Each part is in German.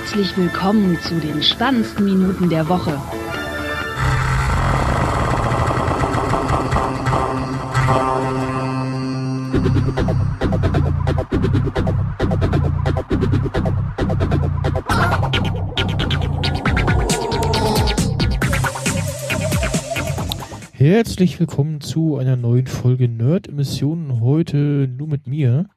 Herzlich willkommen zu den spannendsten Minuten der Woche. Herzlich willkommen zu einer neuen Folge Nerd Emissionen. Heute nur mit mir.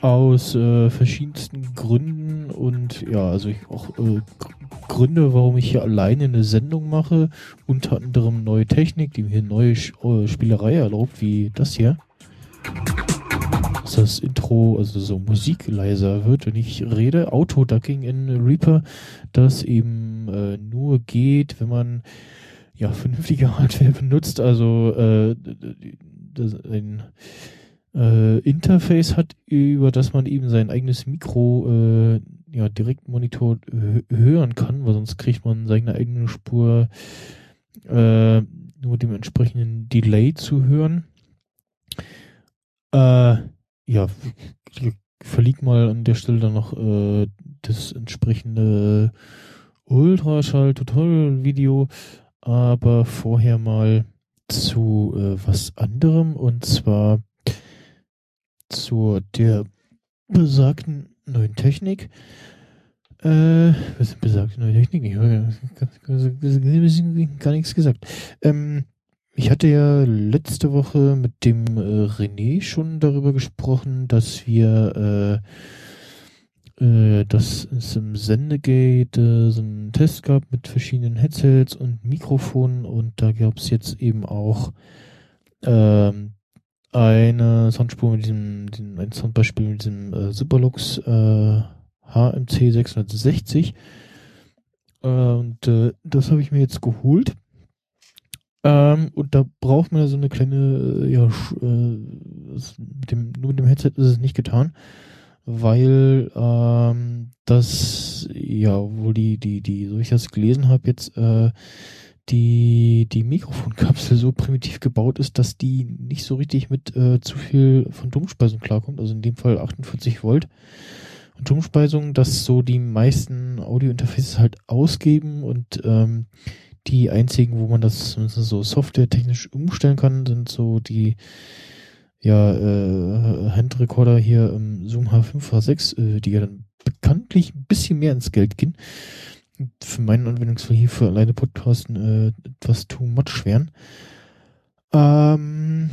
Aus äh, verschiedensten Gründen und ja, also ich auch äh, Gründe, warum ich hier alleine eine Sendung mache. Unter anderem neue Technik, die mir neue äh, Spielerei erlaubt, wie das hier. Dass das Intro, also so Musik leiser wird, wenn ich rede. Autoducking in Reaper, das eben äh, nur geht, wenn man ja, vernünftige Hardware benutzt, also äh, das, ein äh, Interface hat, über das man eben sein eigenes Mikro äh, ja, direkt Monitor hören kann, weil sonst kriegt man seine eigene Spur äh, nur dem entsprechenden Delay zu hören. Äh, ja, ich verlieg mal an der Stelle dann noch äh, das entsprechende Ultraschall-Tutorial-Video aber vorher mal zu äh, was anderem und zwar zu der besagten neuen Technik. Äh, was ist besagte neue Technik? Ich habe gar nichts gesagt. Ähm, ich hatte ja letzte Woche mit dem äh, René schon darüber gesprochen, dass wir äh, äh, dass es im Sendegate äh, so einen Test gab mit verschiedenen Headsets und Mikrofonen und da gab es jetzt eben auch ähm, eine Soundspur mit diesem, diesem ein Soundbeispiel mit diesem äh, Superlux äh, HMC 660 äh, und äh, das habe ich mir jetzt geholt. Ähm, und da braucht man ja so eine kleine äh, ja äh, mit dem nur mit dem Headset ist es nicht getan weil ähm, das, ja, wohl die, die, die, so ich das gelesen habe, jetzt die, die Mikrofonkapsel so primitiv gebaut ist, dass die nicht so richtig mit äh, zu viel von Dummspeisung klarkommt, also in dem Fall 48 Volt. Und Dummspeisung, dass so die meisten Audio-Interfaces halt ausgeben und ähm, die einzigen, wo man das so softwaretechnisch umstellen kann, sind so die ja, äh, Handrecorder hier im Zoom H5, H6, äh, die ja dann bekanntlich ein bisschen mehr ins Geld gehen. Für meinen Anwendungsfall hier für alleine Podcasten äh, etwas too much wären. Ähm,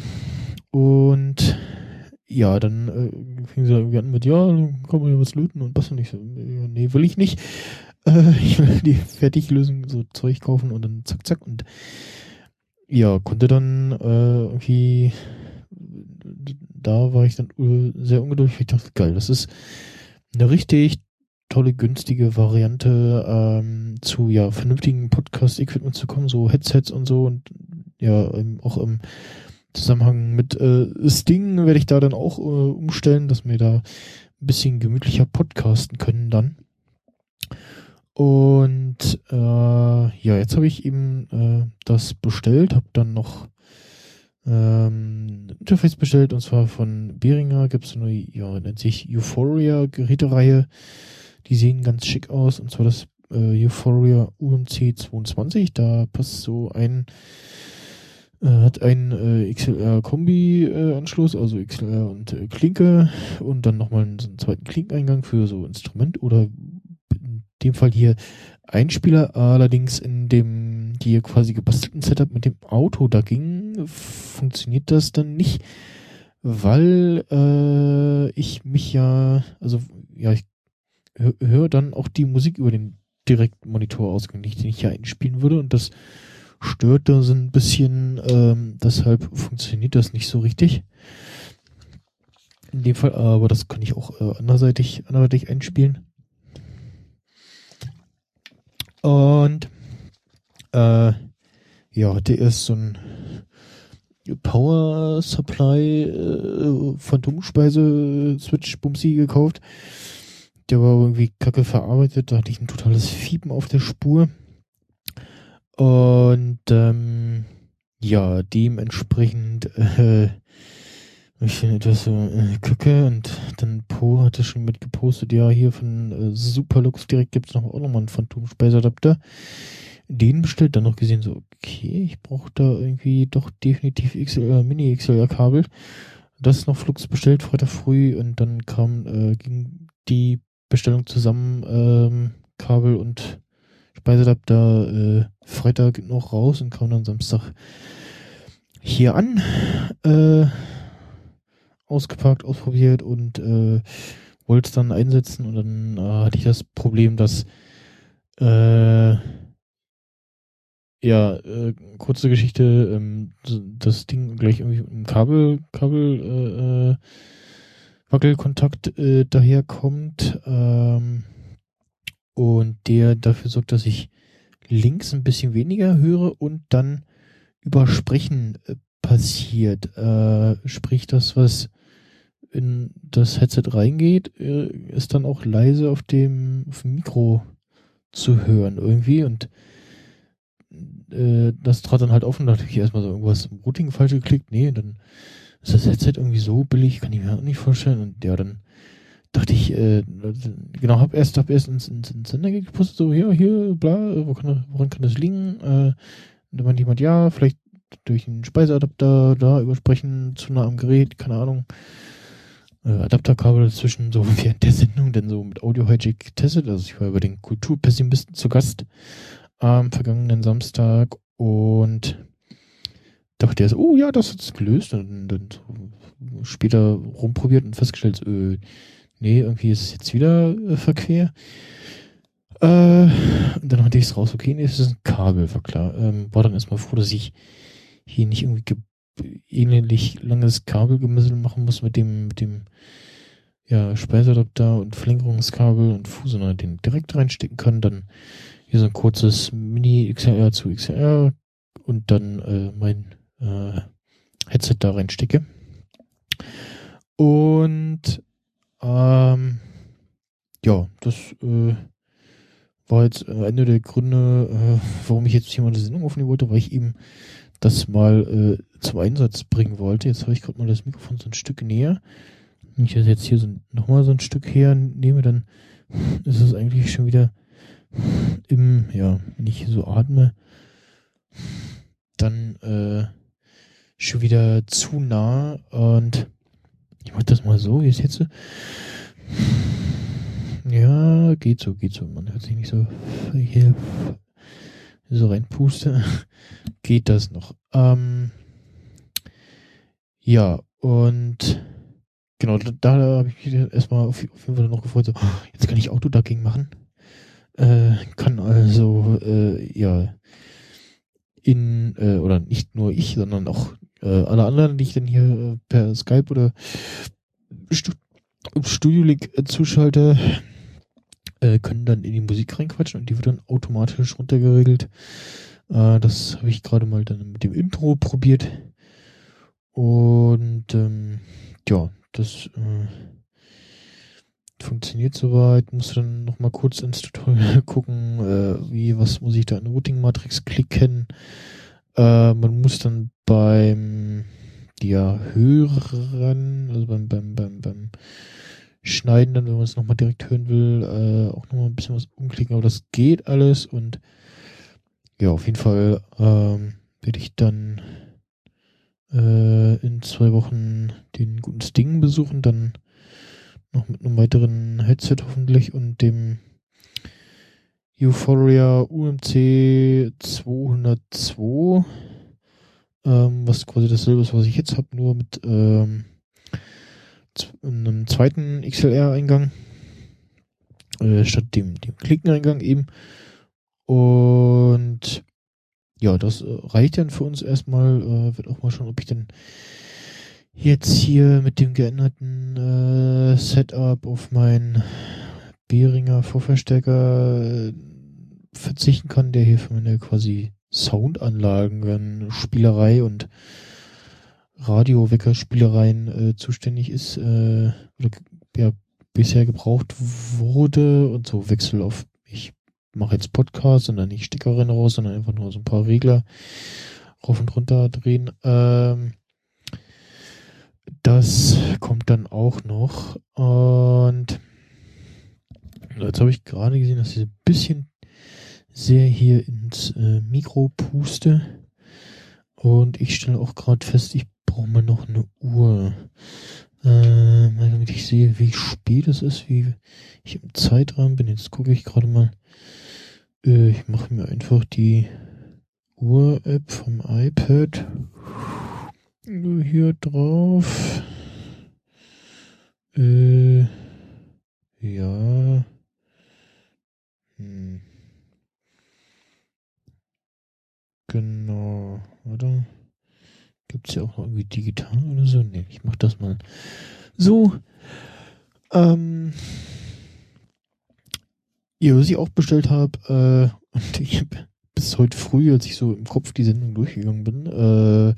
und ja, dann äh, fing sie irgendwie an mit, ja, kann man ja was löten und was nicht. So, nee, will ich nicht. Äh, ich will die Fertiglösung, so Zeug kaufen und dann zack, zack. Und ja, konnte dann äh, irgendwie da war ich dann sehr ungeduldig. Ich dachte, geil, das ist eine richtig tolle, günstige Variante ähm, zu ja vernünftigen Podcast-Equipment zu kommen, so Headsets und so und ja auch im Zusammenhang mit äh, Sting werde ich da dann auch äh, umstellen, dass wir da ein bisschen gemütlicher podcasten können dann. Und äh, ja, jetzt habe ich eben äh, das bestellt, habe dann noch ähm, Interface bestellt und zwar von Behringer gibt es eine, ja, nennt sich Euphoria Gerätereihe. Die sehen ganz schick aus. Und zwar das äh, Euphoria UMC 22. Da passt so ein, äh, hat einen äh, XLR-Kombi-Anschluss, also XLR und äh, Klinke. Und dann nochmal einen, so einen zweiten Klinkeneingang für so Instrument oder in dem Fall hier Einspieler, allerdings in dem hier quasi gebastelten Setup mit dem Auto da ging, funktioniert das dann nicht, weil äh, ich mich ja, also ja, ich höre hör dann auch die Musik über den Direktmonitor ausgängig, den ich ja einspielen würde und das stört da so ein bisschen, ähm, deshalb funktioniert das nicht so richtig. In dem Fall, aber das kann ich auch äh, anderseitig, anderseitig einspielen. Und äh, ja, der ist so ein Power Supply äh, Phantomspeise Switch Bumsi gekauft. Der war irgendwie kacke verarbeitet, da hatte ich ein totales Fiepen auf der Spur. Und ähm, ja, dementsprechend äh, Ich finde etwas so äh, Kacke und dann Po hatte schon mit gepostet, ja, hier von äh, Superlux direkt gibt's noch auch nochmal einen Phantom-Speiseadapter. Den bestellt, dann noch gesehen, so, okay, ich brauche da irgendwie doch definitiv XLR, Mini-XLR-Kabel. Das noch Flux bestellt, Freitag früh und dann kam, äh, ging die Bestellung zusammen, ähm, Kabel und Speiseadapter äh, Freitag noch raus und kam dann Samstag hier an. Äh, ausgepackt, ausprobiert und äh, wollte es dann einsetzen und dann äh, hatte ich das Problem, dass äh, ja, äh, kurze Geschichte, ähm, das Ding gleich irgendwie mit einem Kabel, Kabel, äh, äh, Wackelkontakt äh, daherkommt ähm, und der dafür sorgt, dass ich links ein bisschen weniger höre und dann übersprechen äh, passiert. Äh, sprich, das, was in das Headset reingeht, äh, ist dann auch leise auf dem, auf dem Mikro zu hören irgendwie und äh, das trat dann halt offen, da dachte ich erstmal so irgendwas im Routing falsch geklickt, nee, dann ist das Headset irgendwie so billig, kann ich mir auch nicht vorstellen und ja, dann dachte ich, äh, genau, hab erst, hab erst ins, ins, ins Sender gepostet, so, ja, hier, bla, wo kann, woran kann das liegen? Äh, und dann meinte jemand, ja, vielleicht durch einen Speiseadapter da übersprechen, zu nah am Gerät, keine Ahnung äh, Adapterkabel dazwischen, so während der Sendung, denn so mit Audio Hijack getestet. Also ich war über den Kulturpessimisten zu Gast am vergangenen Samstag und dachte er so, oh ja, das hat's gelöst. Und dann später rumprobiert und festgestellt, äh, nee, irgendwie ist es jetzt wieder äh, verquer. Äh, und dann hatte ich es raus, okay, nee, es ist ein Kabel, war klar. Ähm, war dann erstmal froh, dass ich hier nicht irgendwie ähnlich langes Kabelgemessel machen muss mit dem, mit dem ja, Speiseadapter und Verlängerungskabel und Fusioner den direkt reinstecken kann, dann hier so ein kurzes Mini XLR zu XLR und dann äh, mein äh, Headset da reinstecke. Und ähm, ja, das äh, war jetzt äh, einer der Gründe, äh, warum ich jetzt hier mal eine Sendung aufnehmen wollte, weil ich eben das mal äh, zum Einsatz bringen wollte. Jetzt habe ich gerade mal das Mikrofon so ein Stück näher. Wenn ich das jetzt hier so, nochmal so ein Stück her nehme, dann ist es eigentlich schon wieder im, ja, wenn ich hier so atme, dann äh, schon wieder zu nah und ich mach das mal so, wie es jetzt. Ja, geht so, geht so. Man hört sich nicht so hier so reinpuste, geht das noch. Ähm, ja, und genau, da, da habe ich mich erstmal auf, auf, jeden Fall noch gefreut, so, jetzt kann ich Autoducking machen. Äh, kann also, äh, ja, in, äh, oder nicht nur ich, sondern auch alle anderen, die ich dann hier äh, per Skype oder Studio Link äh, zuschalte, äh, können dann in die Musik reinquatschen und die wird dann automatisch runtergeregelt. Äh, das habe ich gerade mal dann mit dem Intro probiert. Und ähm, ja, das äh, funktioniert soweit. Muss dann noch mal kurz ins Tutorial gucken, äh, wie, was muss ich da in Routing Matrix klicken. Äh, man muss dann beim ja, hören, also beim, beim, beim, beim schneiden, dann, wenn man es nochmal direkt hören will, äh, auch nochmal ein bisschen was umklicken, aber das geht alles und ja, auf jeden Fall ähm, werde ich dann äh, in zwei Wochen den guten Sting besuchen, dann noch mit einem weiteren Headset hoffentlich und dem Euphoria UMC 202, ähm, was quasi dasselbe ist, was ich jetzt habe, nur mit ähm, einem zweiten XLR-Eingang äh, statt dem, dem Klickeneingang eben. Und ja, das äh, reicht dann für uns erstmal. Äh, wird auch mal schauen, ob ich dann jetzt hier mit dem geänderten äh, Setup auf meinen Behringer Vorverstärker äh, verzichten kann, der hier für meine quasi Soundanlagen, Spielerei und Radioweckerspielereien äh, zuständig ist, äh, oder ja, bisher gebraucht wurde und so Wechsel auf, ich mache jetzt Podcast und dann nicht Stickerin raus, sondern einfach nur so ein paar Regler rauf und runter drehen. Ähm, Das kommt dann auch noch. Und jetzt habe ich gerade gesehen, dass ich ein bisschen sehr hier ins äh, Mikro puste. Und ich stelle auch gerade fest, ich brauche mal noch eine Uhr. Äh, damit ich sehe, wie spät es ist, wie ich im Zeitrahmen bin. Jetzt gucke ich gerade mal. Äh, ich mache mir einfach die Uhr-App vom iPad hier drauf. Äh, ja. Hm. Genau, oder? Gibt es ja auch irgendwie digital oder so? Ne, ich mach das mal so. Ähm, ja, was ich auch bestellt habe, äh, und ich habe bis heute früh, als ich so im Kopf die Sendung durchgegangen bin, äh,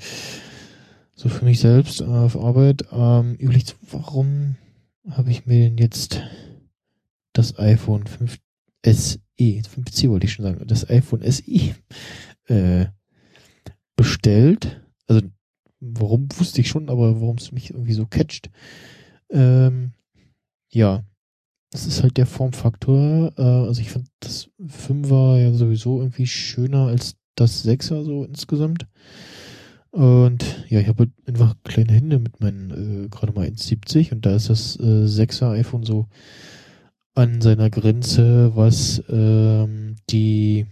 so für mich selbst äh, auf Arbeit, ähm, überlegt, warum habe ich mir denn jetzt das iPhone 5 SE, 5C wollte ich schon sagen, das iPhone SE äh, bestellt. Also warum wusste ich schon, aber warum es mich irgendwie so catcht. Ähm, ja, das ist halt der Formfaktor. Äh, also ich fand das 5er ja sowieso irgendwie schöner als das 6er so insgesamt. Und ja, ich habe halt einfach kleine Hände mit meinen äh, gerade mal 1,70 und da ist das äh, 6er iPhone so an seiner Grenze, was ähm, die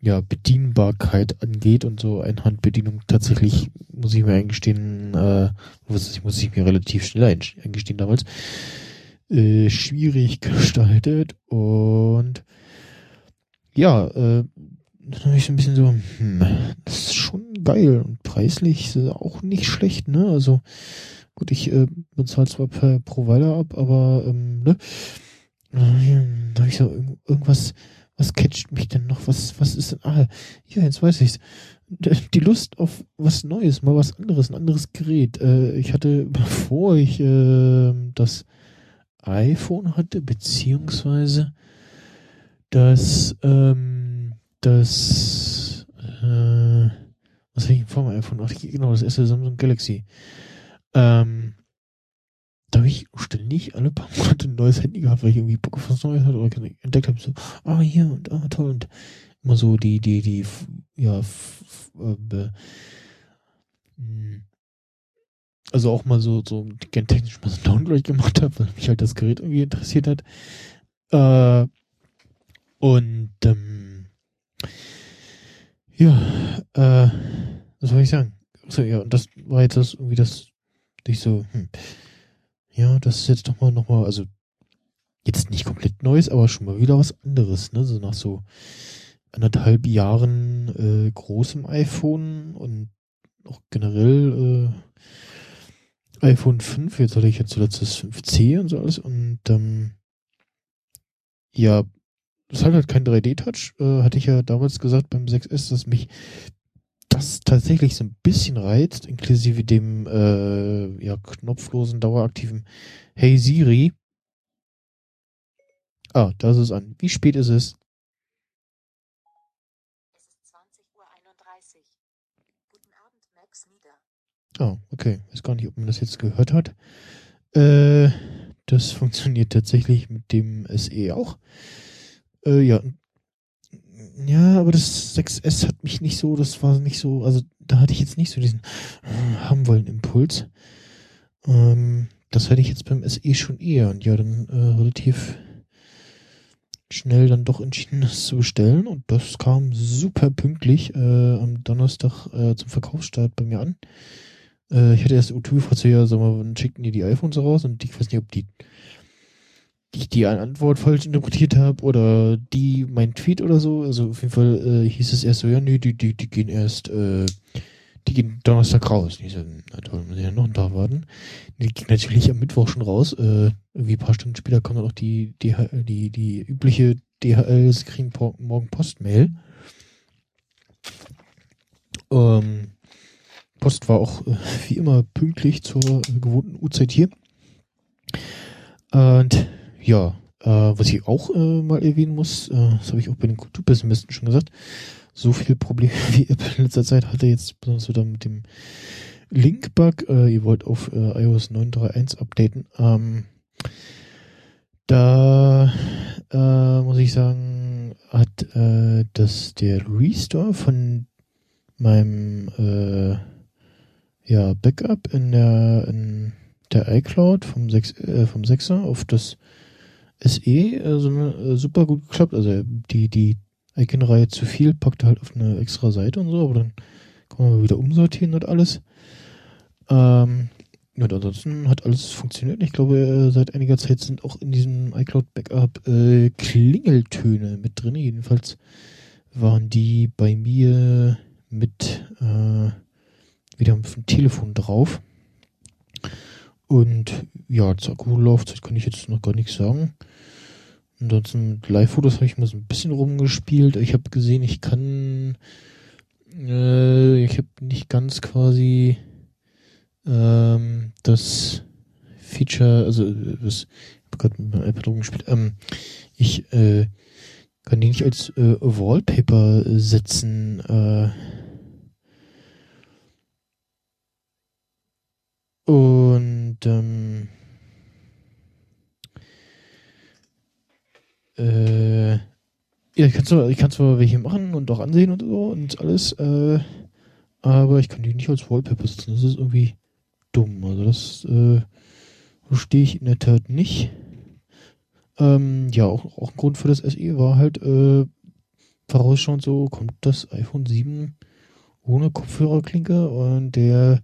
ja, Bedienbarkeit angeht und so Einhandbedienung tatsächlich, muss ich mir eingestehen, äh, was muss ich mir relativ schnell eingestehen damals, äh, schwierig gestaltet und ja, äh, dann habe ich so ein bisschen so, hm, das ist schon geil und preislich ist auch nicht schlecht, ne? Also gut, ich äh, bezahle zwar per Provider ab, aber ähm, ne? Äh, da habe ich so irgendwas was catcht mich denn noch? Was, was ist denn? Ah, ja, jetzt weiß ich's. Die Lust auf was Neues, mal was anderes, ein anderes Gerät. Äh, ich hatte, bevor ich äh, das iPhone hatte, beziehungsweise das, ähm, das, äh, was hatte ich vor meinem iPhone? Ach, genau, das erste Samsung Galaxy. Ähm, da habe ich ständig alle paar Monate ein neues Handy gehabt, weil ich irgendwie Bock auf was Neues hatte oder entdeckt habe, so, ah, hier und ah, toll und immer so die, die, die, ja, äh, hm. also auch mal so, so technisch mal so einen Download gemacht habe, weil mich halt das Gerät irgendwie interessiert hat. Äh, und, ähm, ja, äh, was soll ich sagen? So, ja, und das war jetzt das irgendwie das, ich so, hm, ja, das ist jetzt doch mal nochmal, also jetzt nicht komplett Neues, aber schon mal wieder was anderes, ne? So nach so anderthalb Jahren äh, großem iPhone und auch generell äh, iPhone 5, jetzt hatte ich jetzt zuletzt das 5C und so alles und ähm, ja, das hat halt kein 3D-Touch, äh, hatte ich ja damals gesagt beim 6S, dass mich das tatsächlich so ein bisschen reizt, inklusive dem äh, ja, knopflosen, daueraktiven Hey Siri. Ah, da ist es an. Wie spät ist es? Es ist 20.31 Uhr. Guten Abend, Max Nieder. Oh, okay. Ich weiß gar nicht, ob man das jetzt gehört hat. Äh, das funktioniert tatsächlich mit dem SE auch. Äh, ja, ja, aber das 6S hat mich nicht so, das war nicht so, also da hatte ich jetzt nicht so diesen äh, haben wollen Impuls. Ähm, das hatte ich jetzt beim SE schon eher und ja, dann äh, relativ schnell dann doch entschieden, das zu bestellen und das kam super pünktlich äh, am Donnerstag äh, zum Verkaufsstart bei mir an. Äh, ich hatte erst U2 gefragt, so, ja, sag mal, wann schickten die die iPhones raus und ich weiß nicht, ob die ich die Antwort falsch interpretiert habe oder die mein Tweet oder so. Also auf jeden Fall äh, hieß es erst so, ja, nee, die, die, die gehen erst, äh, die gehen Donnerstag raus. Und ich so, na toll, muss ich ja noch einen Tag warten. Die ging natürlich am Mittwoch schon raus. Äh, irgendwie ein paar Stunden später kam dann auch die, die, die, die übliche DHL, sie kriegen morgen Postmail. Ähm, Post war auch äh, wie immer pünktlich zur gewohnten Uhrzeit hier. Und ja, äh, was ich auch äh, mal erwähnen muss, äh, das habe ich auch bei den Kulturpessimisten schon gesagt, so viele Probleme wie Apple in letzter Zeit hatte, jetzt besonders wieder mit dem Link-Bug. Äh, ihr wollt auf äh, iOS 9.3.1 updaten. Ähm, da äh, muss ich sagen, hat äh, das der Restore von meinem äh, ja, Backup in der in der iCloud vom 6 äh, vom 6er auf das SE also, äh, super gut geklappt. Also die die Icon-Reihe zu viel packt halt auf eine extra Seite und so, aber dann kann man wieder umsortieren und alles. Ähm, ja, ansonsten hat alles funktioniert. Ich glaube, äh, seit einiger Zeit sind auch in diesem iCloud Backup äh, Klingeltöne mit drin. Jedenfalls waren die bei mir mit äh, wieder auf dem Telefon drauf. Und ja, zur Akkulaufzeit kann ich jetzt noch gar nichts sagen. Ansonsten Live-Fotos habe ich mal so ein bisschen rumgespielt. Ich habe gesehen, ich kann, äh, ich habe nicht ganz quasi ähm, das Feature, also das, ich habe gerade mit meinem iPad rumgespielt. Ähm, ich äh, kann die nicht als äh, Wallpaper setzen. Äh, und ähm, äh, ja, ich kann zwar, ich kann zwar welche machen und auch ansehen und so und alles, äh, aber ich kann die nicht als Wallpaper setzen. Das ist irgendwie dumm. Also das äh, verstehe ich in der Tat nicht. Ähm, ja, auch, auch ein Grund für das SE war halt äh, vorausschauend so, kommt das iPhone 7 ohne Kopfhörerklinke und der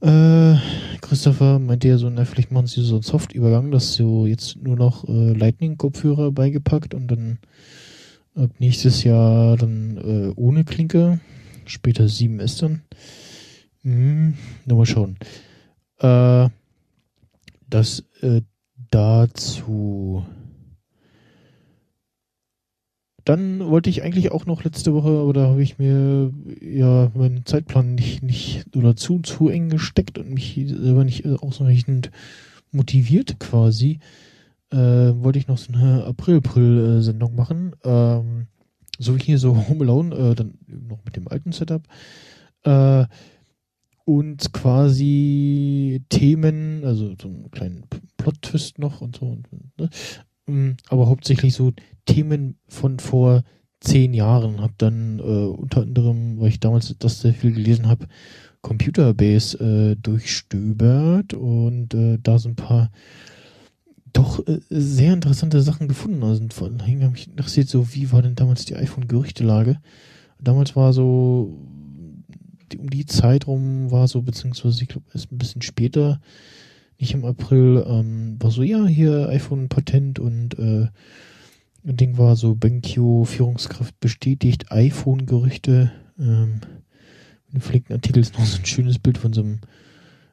äh, Christopher meinte ja so, na, vielleicht machen sie so einen Soft-Übergang, dass so jetzt nur noch äh, Lightning-Kopfhörer beigepackt und dann ab nächstes Jahr dann äh, ohne Klinke, später 7S dann. Hm, nur mal schauen. Äh, das äh, dazu. Dann wollte ich eigentlich auch noch letzte Woche, aber da habe ich mir ja meinen Zeitplan nicht, nicht oder zu, zu eng gesteckt und mich selber nicht ausreichend motiviert quasi. Äh, wollte ich noch so eine April-April-Sendung machen. Ähm, so wie hier so Home Alone, äh, dann noch mit dem alten Setup. Äh, und quasi Themen, also so einen kleinen Plot-Twist noch und so. Ne? Mm, aber hauptsächlich so Themen von vor zehn Jahren. Hab dann äh, unter anderem, weil ich damals das sehr viel gelesen habe, Computerbase äh, durchstöbert und äh, da so ein paar doch äh, sehr interessante Sachen gefunden. Also vor allem habe mich interessiert, so wie war denn damals die iPhone-Gerüchtelage? Damals war so die, um die Zeit rum war so, beziehungsweise ich glaube erst ein bisschen später, nicht im April, ähm, war so, ja, hier iPhone Patent und äh, Ding war so, BenQ Führungskraft bestätigt, iPhone-Gerüchte. Ähm, mit dem verlinkten Artikel ist noch so ein schönes Bild von so einem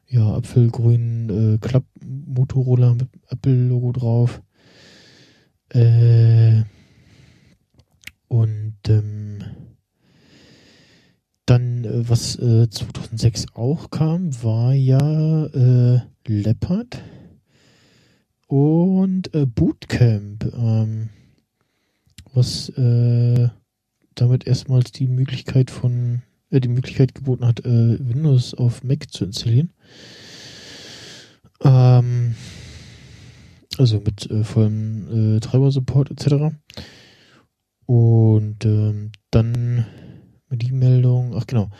ja, apfelgrünen äh, Klapp-Motorola mit Apple-Logo drauf. Äh, und ähm, dann, äh, was äh, 2006 auch kam, war ja äh, Leopard und äh, Bootcamp, ähm, was äh, damit erstmals die Möglichkeit von äh, die Möglichkeit geboten hat, äh, Windows auf Mac zu installieren. Ähm, also mit äh, vollem Treiber-Support etc. Und ähm, dann die Meldung, ach genau,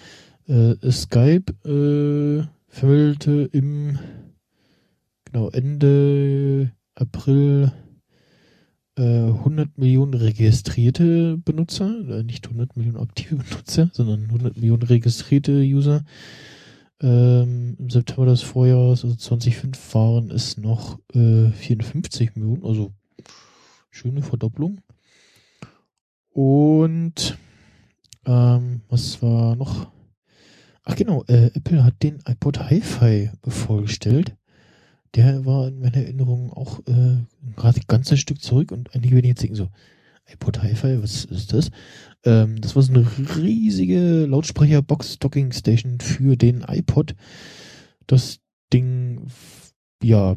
äh, Skype äh, vermittelte im genau Ende April äh, 100 Millionen registrierte Benutzer, äh, nicht 100 Millionen aktive Benutzer, sondern 100 Millionen registrierte User. Ähm, Im September des Vorjahres, also 2005, waren es noch äh, 54 Millionen, also schöne Verdopplung. Und ähm, was war noch? Ach genau, äh, Apple hat den iPod Hi-Fi vorgestellt. Der war in meiner Erinnerung auch äh, gerade ein ganzes Stück zurück und einige werden jetzt denken so, iPod Hi-Fi, was ist das? Ähm, das war so eine riesige Lautsprecher-Box-Docking-Station für den iPod. Das Ding, ja,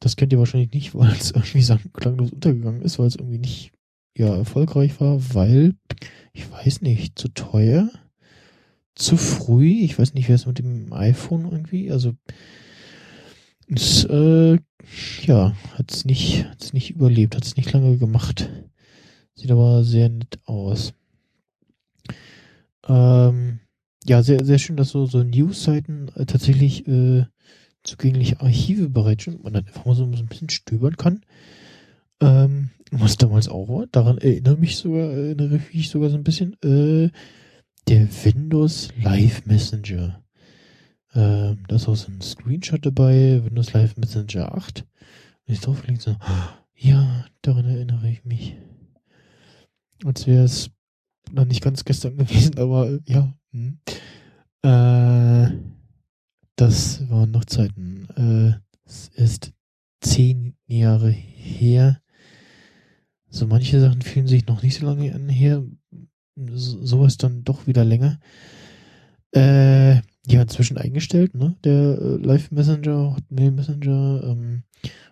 das kennt ihr wahrscheinlich nicht, weil es irgendwie klanglos untergegangen ist, weil es irgendwie nicht ja erfolgreich war, weil ich weiß nicht, zu teuer, zu früh. Ich weiß nicht, wer es mit dem iPhone irgendwie, also es, äh, ja, hat es nicht, hat's nicht überlebt, hat es nicht lange gemacht. Sieht aber sehr nett aus. Ähm, ja, sehr, sehr schön, dass so, so News-Seiten äh, tatsächlich äh, zugängliche Archive bereitstellen, man dann einfach mal so, ein bisschen stöbern kann. Ähm, was damals auch daran erinnere mich sogar, erinnere ich mich sogar so ein bisschen, äh, der Windows Live Messenger. Ähm, da ist auch so ein Screenshot dabei, Windows Live Messenger 8. Und ich drauf so, ja, daran erinnere ich mich. Als wäre es noch nicht ganz gestern gewesen, aber ja. Hm. Äh, das waren noch Zeiten. Äh, es ist zehn Jahre her. So manche Sachen fühlen sich noch nicht so lange an her. So, sowas dann doch wieder länger. Äh, ja, inzwischen eingestellt, ne? Der äh, Live Messenger, Hotmail Messenger, ähm,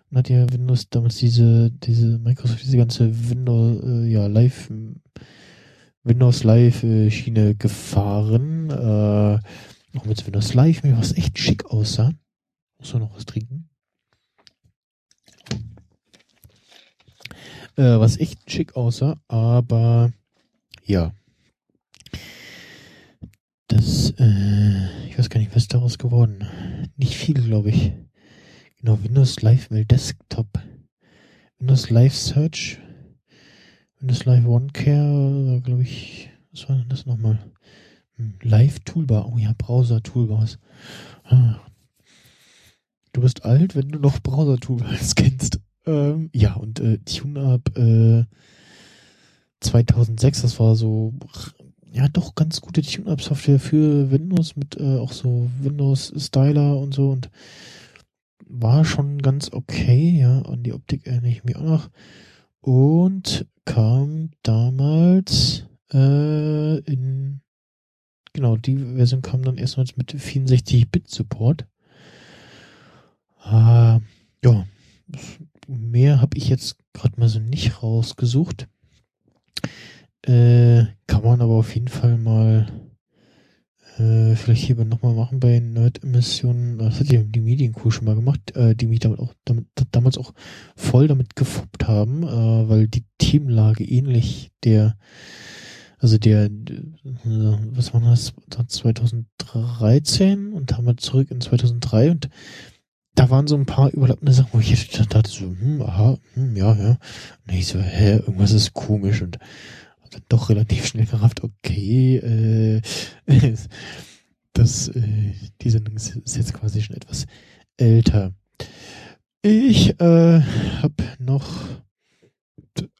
und hat ja Windows damals diese, diese Microsoft, diese ganze Windows, äh, ja, Live, Windows Live äh, Schiene gefahren, äh, auch mit Windows Live, was echt schick aussah. Muss man noch was trinken? Äh, was echt schick aussah, aber ja. Das, äh, ich weiß gar nicht, was daraus geworden. Nicht viel, glaube ich. Genau, Windows Live Mail Desktop. Windows Live Search. Windows Live OneCare, glaube ich, was war denn das nochmal? Hm, Live Toolbar. Oh ja, Browser Toolbars. Ah. Du bist alt, wenn du noch Browser Toolbars kennst. Ähm, ja, und äh, TuneUp äh, 2006, das war so ja doch ganz gute Tune-Up-Software für Windows mit äh, auch so Windows-Styler und so und war schon ganz okay, ja, an die Optik erinnere ich mich auch noch. Und kam damals äh, in genau, die Version kam dann erstmals mit 64-Bit-Support. Äh, ja, mehr habe ich jetzt gerade mal so nicht rausgesucht. Äh, kann man aber auf jeden Fall mal äh, vielleicht hier nochmal machen bei Nerd-Emissionen. Das hat ja die Medienkuh schon mal gemacht, äh, die mich damit auch damit, damals auch voll damit gefuppt haben, äh, weil die Teamlage ähnlich der also der, äh, was war das, 2013 und haben wir zurück in 2003 und da waren so ein paar überlappende Sachen, wo ich dachte so, hm, aha, hm, ja, ja. Und ich so, hä, irgendwas ist komisch und dann doch relativ schnell gerafft, okay, äh, das, äh, die Sendung ist, jetzt quasi schon etwas älter. Ich äh, habe noch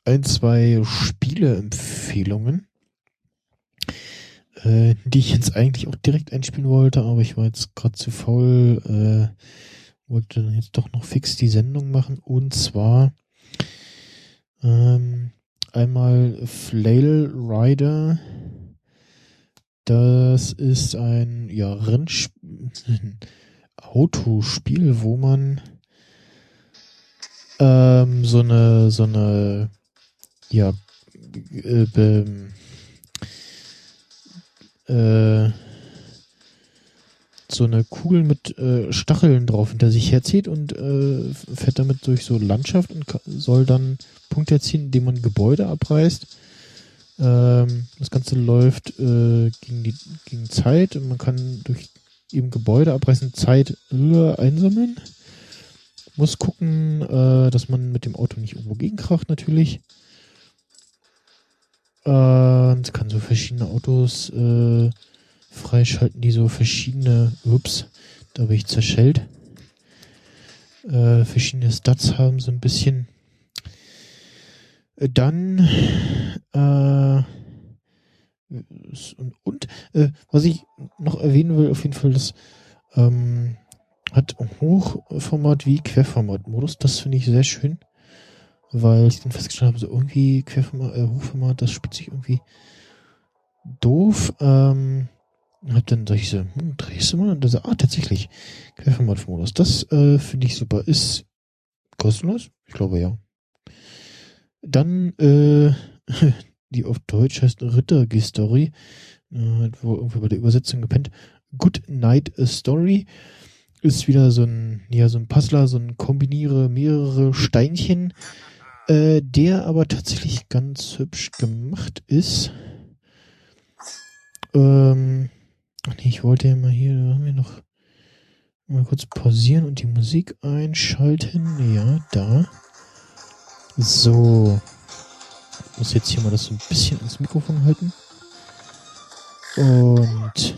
ein, zwei Spieleempfehlungen, äh, die ich jetzt eigentlich auch direkt einspielen wollte, aber ich war jetzt gerade zu faul, äh, wollte dann jetzt doch noch fix die Sendung machen und zwar ähm, einmal Flail Rider. Das ist ein ja, Rennsp Autospiel, wo man ähm, so eine so eine ja äh, äh, so eine Kugel mit äh, Stacheln drauf hinter sich herzieht und äh, fährt damit durch so Landschaft und soll dann Punkte erzielen, indem man Gebäude abreißt. Ähm, das Ganze läuft äh, gegen die gegen Zeit und man kann durch eben Gebäude abreißen Zeit äh, einsammeln. Muss gucken, äh, dass man mit dem Auto nicht irgendwo gegenkracht natürlich. Und kann so verschiedene Autos äh, freischalten, die so verschiedene, ups, da habe ich zerschellt, äh, verschiedene Stats haben, so ein bisschen. Äh, dann, äh, und, und äh, was ich noch erwähnen will, auf jeden Fall, das ähm, hat Hochformat wie Querformat-Modus. Das finde ich sehr schön, weil ich dann festgestellt habe, so irgendwie Querformat, äh, Hochformat, das spielt sich irgendwie doof. Ähm, hab dann sag ich so, hm, drehst du mal? Und dann so, ah, tatsächlich, Querformat-Modus. Das äh, finde ich super. Ist kostenlos? Ich glaube ja. Dann, äh, die auf Deutsch heißt Rittergi-Story. äh, wo irgendwie bei der Übersetzung gepennt. Good Night Story ist wieder so ein, ja, so ein Puzzler, so ein kombiniere mehrere Steinchen, äh, der aber tatsächlich ganz hübsch gemacht ist. Ähm, nee, ich wollte ja mal hier, da haben wir noch mal kurz pausieren und die Musik einschalten. Ja, da. So. Ich muss jetzt hier mal das so ein bisschen ins Mikrofon halten. Und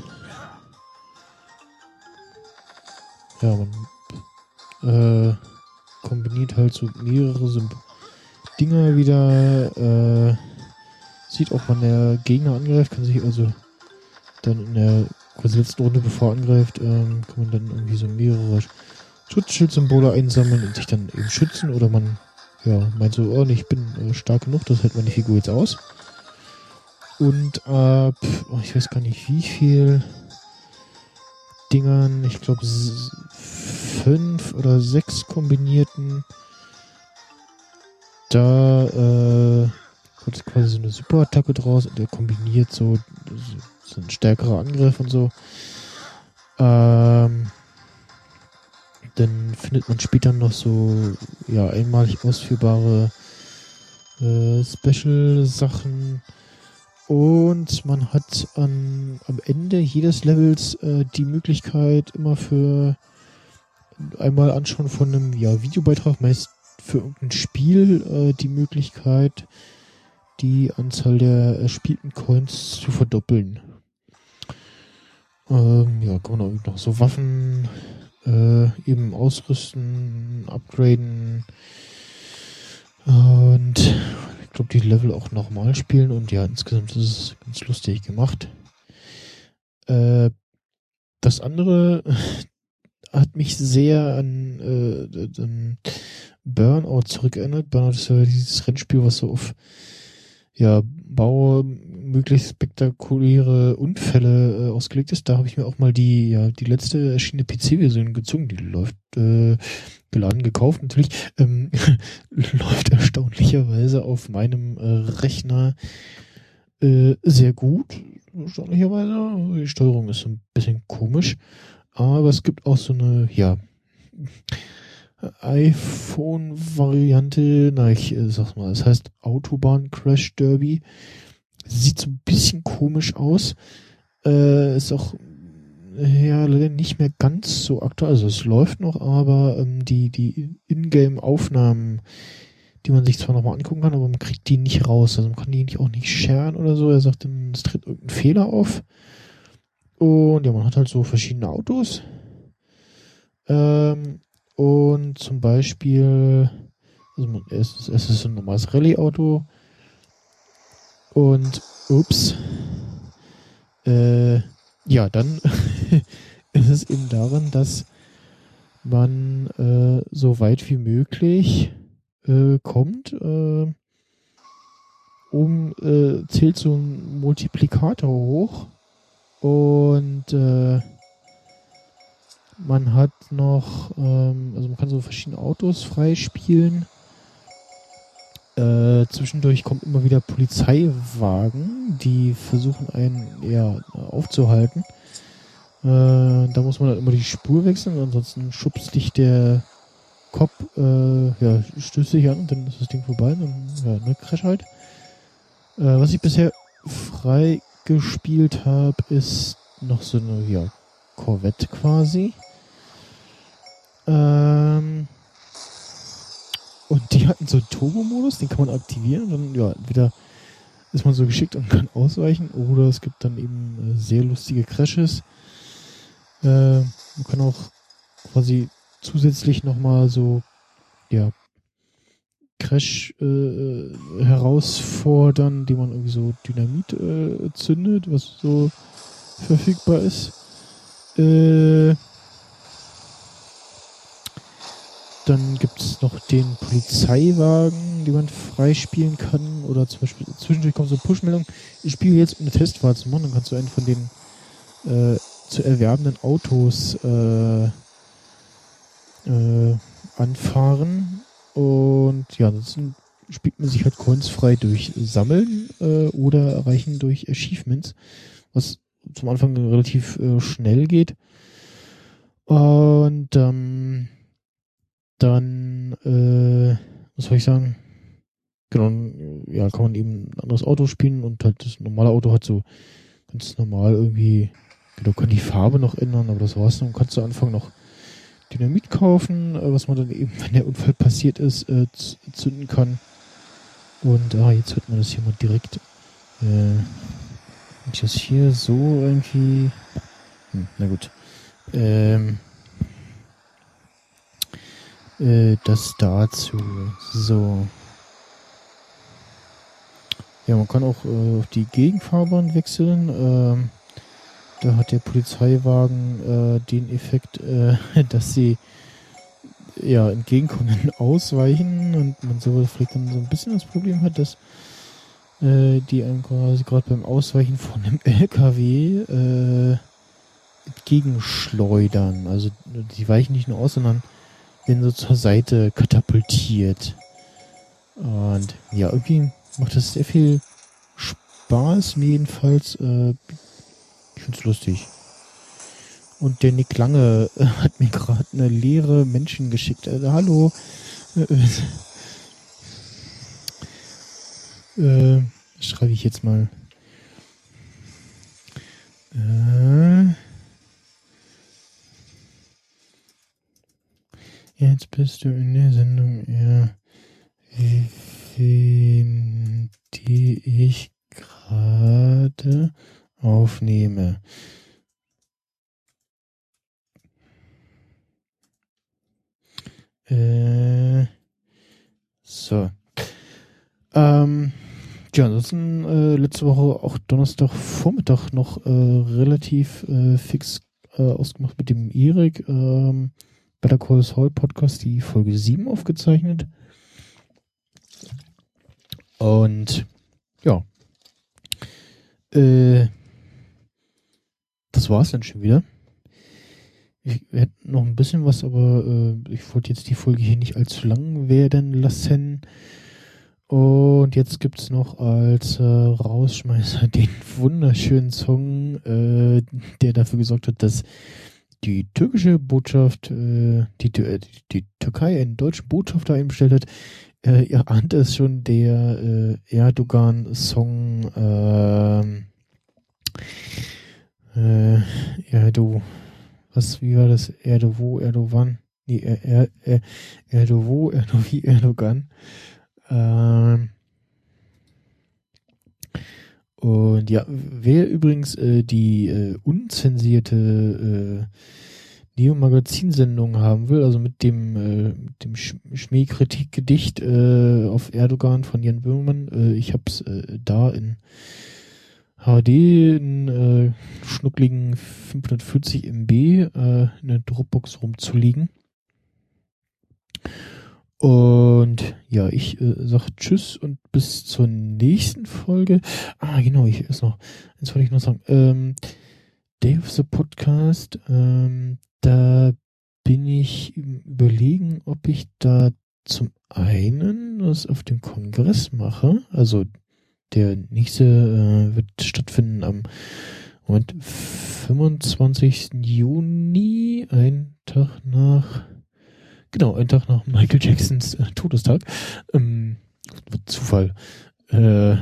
ja, man äh, kombiniert halt so mehrere Symb Dinger wieder. Äh, sieht auch, wann der Gegner angreift, kann sich also dann in der quasi letzten Runde, bevor er angreift, ähm, kann man dann irgendwie so mehrere Schutzschildsymbole einsammeln und sich dann eben schützen oder man ja, meint so, oh, ich bin äh, stark genug, das hält meine Figur jetzt aus. Und ab, oh, ich weiß gar nicht wie viel Dingern, ich glaube fünf oder sechs kombinierten, da äh, wird quasi so eine Superattacke draus und der kombiniert so, so ein stärkerer Angriff und so. Ähm, dann findet man später noch so ja einmalig ausführbare äh, Special-Sachen und man hat an, am Ende jedes Levels äh, die Möglichkeit immer für einmal anschauen von einem ja, Videobeitrag, meist für irgendein Spiel, äh, die Möglichkeit, die Anzahl der erspielten Coins zu verdoppeln. Ähm, ja, kann man noch so Waffen äh, eben ausrüsten, upgraden und ich glaube die Level auch nochmal spielen und ja, insgesamt ist es ganz lustig gemacht. Äh, das andere hat mich sehr an äh, Burnout zurückerinnert. Burnout ist ja dieses Rennspiel, was so auf ja, baue möglichst spektakuläre Unfälle äh, ausgelegt ist. Da habe ich mir auch mal die, ja, die letzte erschienene PC-Version gezogen. Die läuft äh, geladen, gekauft natürlich. Ähm, läuft erstaunlicherweise auf meinem äh, Rechner äh, sehr gut. Erstaunlicherweise. Die Steuerung ist ein bisschen komisch. Aber es gibt auch so eine, ja, iPhone-Variante, na, ich äh, sag's mal, es heißt Autobahn Crash Derby. Sieht so ein bisschen komisch aus. Äh, ist auch ja leider nicht mehr ganz so aktuell. Also es läuft noch, aber ähm, die, die Ingame-Aufnahmen, die man sich zwar nochmal angucken kann, aber man kriegt die nicht raus. Also man kann die auch nicht sharen oder so. Er sagt es tritt irgendein Fehler auf. Und ja, man hat halt so verschiedene Autos. Ähm, und zum Beispiel, also es, ist, es ist ein normales Rallye-Auto. Und, ups, äh, ja, dann ist es eben daran, dass man äh, so weit wie möglich äh, kommt, äh, um äh, zählt so ein Multiplikator hoch und äh, man hat noch, ähm, also man kann so verschiedene Autos freispielen. Äh, zwischendurch kommt immer wieder Polizeiwagen, die versuchen einen eher aufzuhalten. Äh, da muss man dann immer die Spur wechseln, ansonsten schubst dich der Cop, äh, ja, stößt dich an und dann ist das Ding vorbei, dann, ja, ne, Crash halt. Äh, was ich bisher freigespielt habe, ist noch so eine, ja, Corvette quasi. Ähm, und die hatten so einen Turbo-Modus, den kann man aktivieren. Dann, ja, entweder ist man so geschickt und kann ausweichen, oder es gibt dann eben äh, sehr lustige Crashes. Äh, man kann auch quasi zusätzlich nochmal so, ja, Crash äh, herausfordern, die man irgendwie so Dynamit äh, zündet, was so verfügbar ist. Äh, dann gibt es noch den Polizeiwagen, den man freispielen kann. Oder zum Beispiel zwischendurch kommt so eine Push-Meldung, ich spiele jetzt eine Testfahrt zu machen, dann kannst du einen von den äh, zu erwerbenden Autos äh, äh, anfahren. Und ja, ansonsten spielt man sich halt coins frei durch Sammeln äh, oder Erreichen durch Achievements was zum Anfang relativ äh, schnell geht. Und ähm, dann, äh, was soll ich sagen? Genau, ja, kann man eben ein anderes Auto spielen und halt das normale Auto hat so ganz normal irgendwie, genau, kann die Farbe noch ändern, aber das war's dann. Kannst du anfangen noch Dynamit kaufen, äh, was man dann eben, wenn der Unfall passiert ist, äh, zünden kann. Und ah, jetzt hört man das hier mal direkt. Äh, ich das hier so irgendwie. Hm, na gut. Ähm, äh, das dazu. So. Ja, man kann auch äh, auf die Gegenfahrbahn wechseln. Ähm, da hat der Polizeiwagen äh, den Effekt, äh, dass sie ja entgegenkommenden ausweichen und man so vielleicht dann so ein bisschen das Problem hat, dass äh, die einem quasi gerade beim Ausweichen von einem LKW äh, entgegenschleudern. Also die weichen nicht nur aus, sondern werden so zur Seite katapultiert. Und ja, irgendwie macht das sehr viel Spaß, mir jedenfalls. Äh, ich find's lustig. Und der Nick Lange äh, hat mir gerade eine leere Menschen geschickt. Also, hallo. Äh, äh, schreibe ich jetzt mal. Äh, jetzt bist du in der Sendung. Wen die ich gerade aufnehme. Äh, so. Ähm, ja, ansonsten äh, letzte Woche auch Donnerstag Vormittag noch äh, relativ äh, fix äh, ausgemacht mit dem Erik. Ähm, Better Call Saul Podcast, die Folge 7 aufgezeichnet. Und ja. Äh, das war's dann schon wieder. Ich hätte noch ein bisschen was, aber äh, ich wollte jetzt die Folge hier nicht allzu lang werden lassen. Und jetzt gibt's noch als äh, Rausschmeißer den wunderschönen Song, äh, der dafür gesorgt hat, dass die türkische Botschaft, äh, die, äh, die Türkei einen deutschen Botschafter einbestellt hat. Äh, ihr ahnt es schon, der äh, Erdogan-Song äh, äh, Erdo, was, wie war das? Erdo wo, Erdo wann? Nee, er, er, er, Erdo wo, Erdo wie, Erdogan. Ähm, und ja, wer übrigens äh, die äh, unzensierte äh, Neo-Magazin-Sendung haben will, also mit dem, äh, dem Sch Schmähkritikgedicht äh, auf Erdogan von Jan Böhmermann, äh, ich hab's äh, da in HD in äh, schnuckligen 540 MB äh, in der Dropbox rumzuliegen. Und ja, ich äh, sag Tschüss und bis zur nächsten Folge. Ah, genau, ich ist noch, jetzt wollte ich noch sagen. Ähm, Day of the Podcast, ähm, da bin ich überlegen, ob ich da zum einen was auf dem Kongress mache, also der nächste äh, wird stattfinden am Moment, 25. Juni, ein Tag nach, genau, ein Tag nach Michael Jacksons äh, Todestag. Ähm, Zufall. Äh,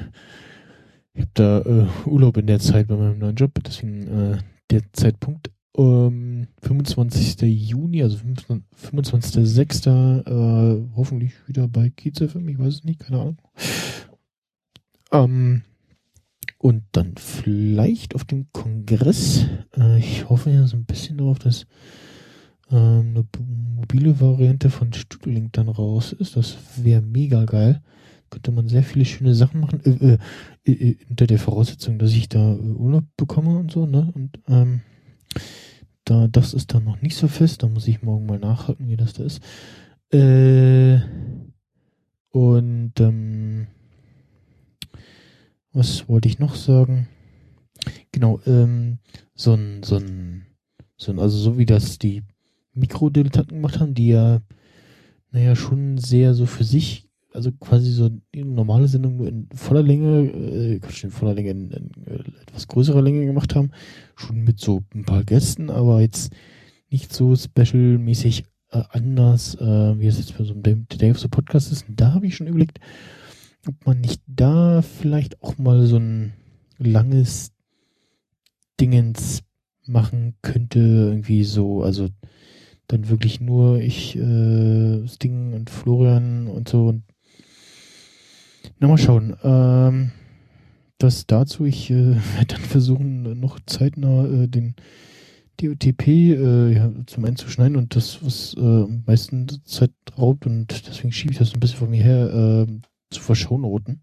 ich habe da äh, Urlaub in der Zeit bei meinem neuen Job, deswegen äh, der Zeitpunkt. Ähm, 25. Juni, also 25.06. Äh, hoffentlich wieder bei Kiez FM, ich weiß es nicht, keine Ahnung. Ähm, und dann vielleicht auf dem Kongress. Äh, ich hoffe ja so ein bisschen darauf, dass eine mobile Variante von Studiolink dann raus ist. Das wäre mega geil. Könnte man sehr viele schöne Sachen machen. Äh, äh, äh unter der Voraussetzung, dass ich da äh, Urlaub bekomme und so, ne? Und ähm, da das ist dann noch nicht so fest. Da muss ich morgen mal nachhaken, wie das da ist. Äh, und ähm, was wollte ich noch sagen? Genau, ähm, so ein, so ein, so ein, also so wie das die Mikrodilettanten gemacht haben, die ja, naja, schon sehr so für sich also quasi so eine normale Sendung nur in voller Länge, äh, in voller Länge, in, in, in äh, etwas größerer Länge gemacht haben. Schon mit so ein paar Gästen, aber jetzt nicht so special-mäßig äh, anders, äh, wie es jetzt bei so einem The Day of the Podcast ist. Und da habe ich schon überlegt, ob man nicht da vielleicht auch mal so ein langes Dingens machen könnte, irgendwie so, also dann wirklich nur ich, äh, Sting und Florian und so. Und na, mal schauen. Ähm, das dazu, ich äh, werde dann versuchen, noch zeitnah äh, den DOTP äh, ja, zum einen zu schneiden und das, was äh, am meisten Zeit raubt und deswegen schiebe ich das ein bisschen von mir her, äh, zu verschonroten.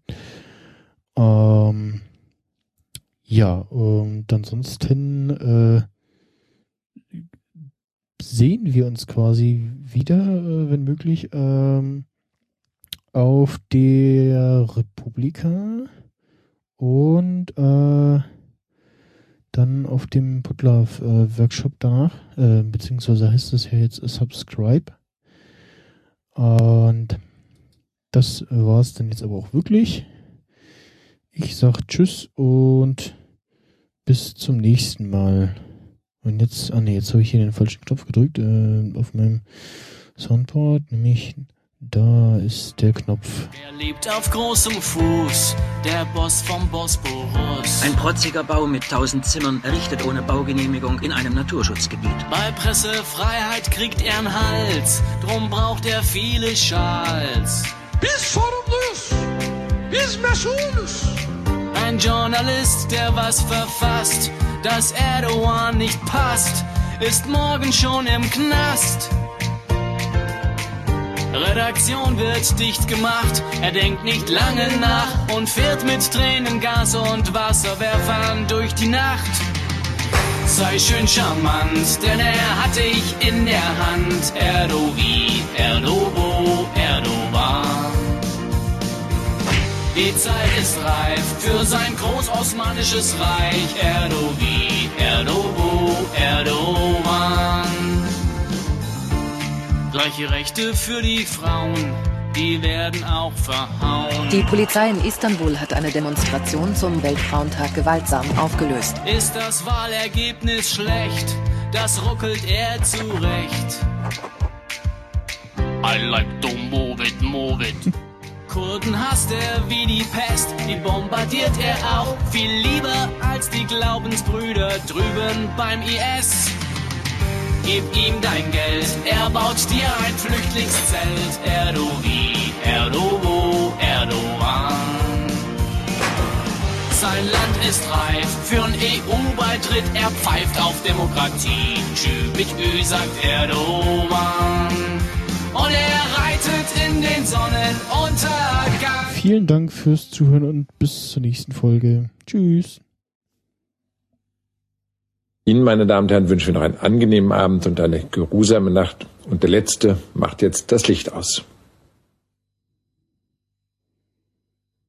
Ähm, ja, und ansonsten äh, sehen wir uns quasi wieder, äh, wenn möglich, ähm, auf der Republika und äh, dann auf dem Putlove-Workshop danach, äh, beziehungsweise heißt es ja jetzt Subscribe. Und das war es dann jetzt aber auch wirklich. Ich sag Tschüss und bis zum nächsten Mal. Und jetzt, ah ne, jetzt habe ich hier den falschen Knopf gedrückt äh, auf meinem Soundboard, nämlich da ist der Knopf. Er lebt auf großem Fuß, der Boss vom Bosporus. Ein protziger Bau mit tausend Zimmern, errichtet ohne Baugenehmigung in einem Naturschutzgebiet. Bei Pressefreiheit kriegt er einen Hals, drum braucht er viele Schals. Bis sorumluyuz, bis mesulüz. Ein Journalist, der was verfasst, dass Erdogan nicht passt, ist morgen schon im Knast. Redaktion wird dicht gemacht, er denkt nicht lange nach und fährt mit Tränen, Gas und Wasserwerfern durch die Nacht. Sei schön charmant, denn er hatte ich in der Hand. Erdovi, Erdobo, Erdogan. Die Zeit ist reif für sein großosmanisches Reich. Erdovi, Erdobo, Erdogan. Gleiche Rechte für die Frauen, die werden auch verhauen. Die Polizei in Istanbul hat eine Demonstration zum Weltfrauentag gewaltsam aufgelöst. Ist das Wahlergebnis schlecht? Das ruckelt er zurecht. I like to move it, move it. Kurden hasst er wie die Pest, die bombardiert er auch viel lieber als die Glaubensbrüder drüben beim IS. Gib ihm dein Geld, er baut dir ein Flüchtlingszelt. Erdovi, Erdovo, Erdogan. Sein Land ist reif für einen EU-Beitritt, er pfeift auf Demokratie. Tschü mit Ü sagt Erdogan. Und er reitet in den Sonnenuntergang. Vielen Dank fürs Zuhören und bis zur nächsten Folge. Tschüss. Ihnen, meine Damen und Herren, wünschen wir noch einen angenehmen Abend und eine geruhsame Nacht. Und der Letzte macht jetzt das Licht aus.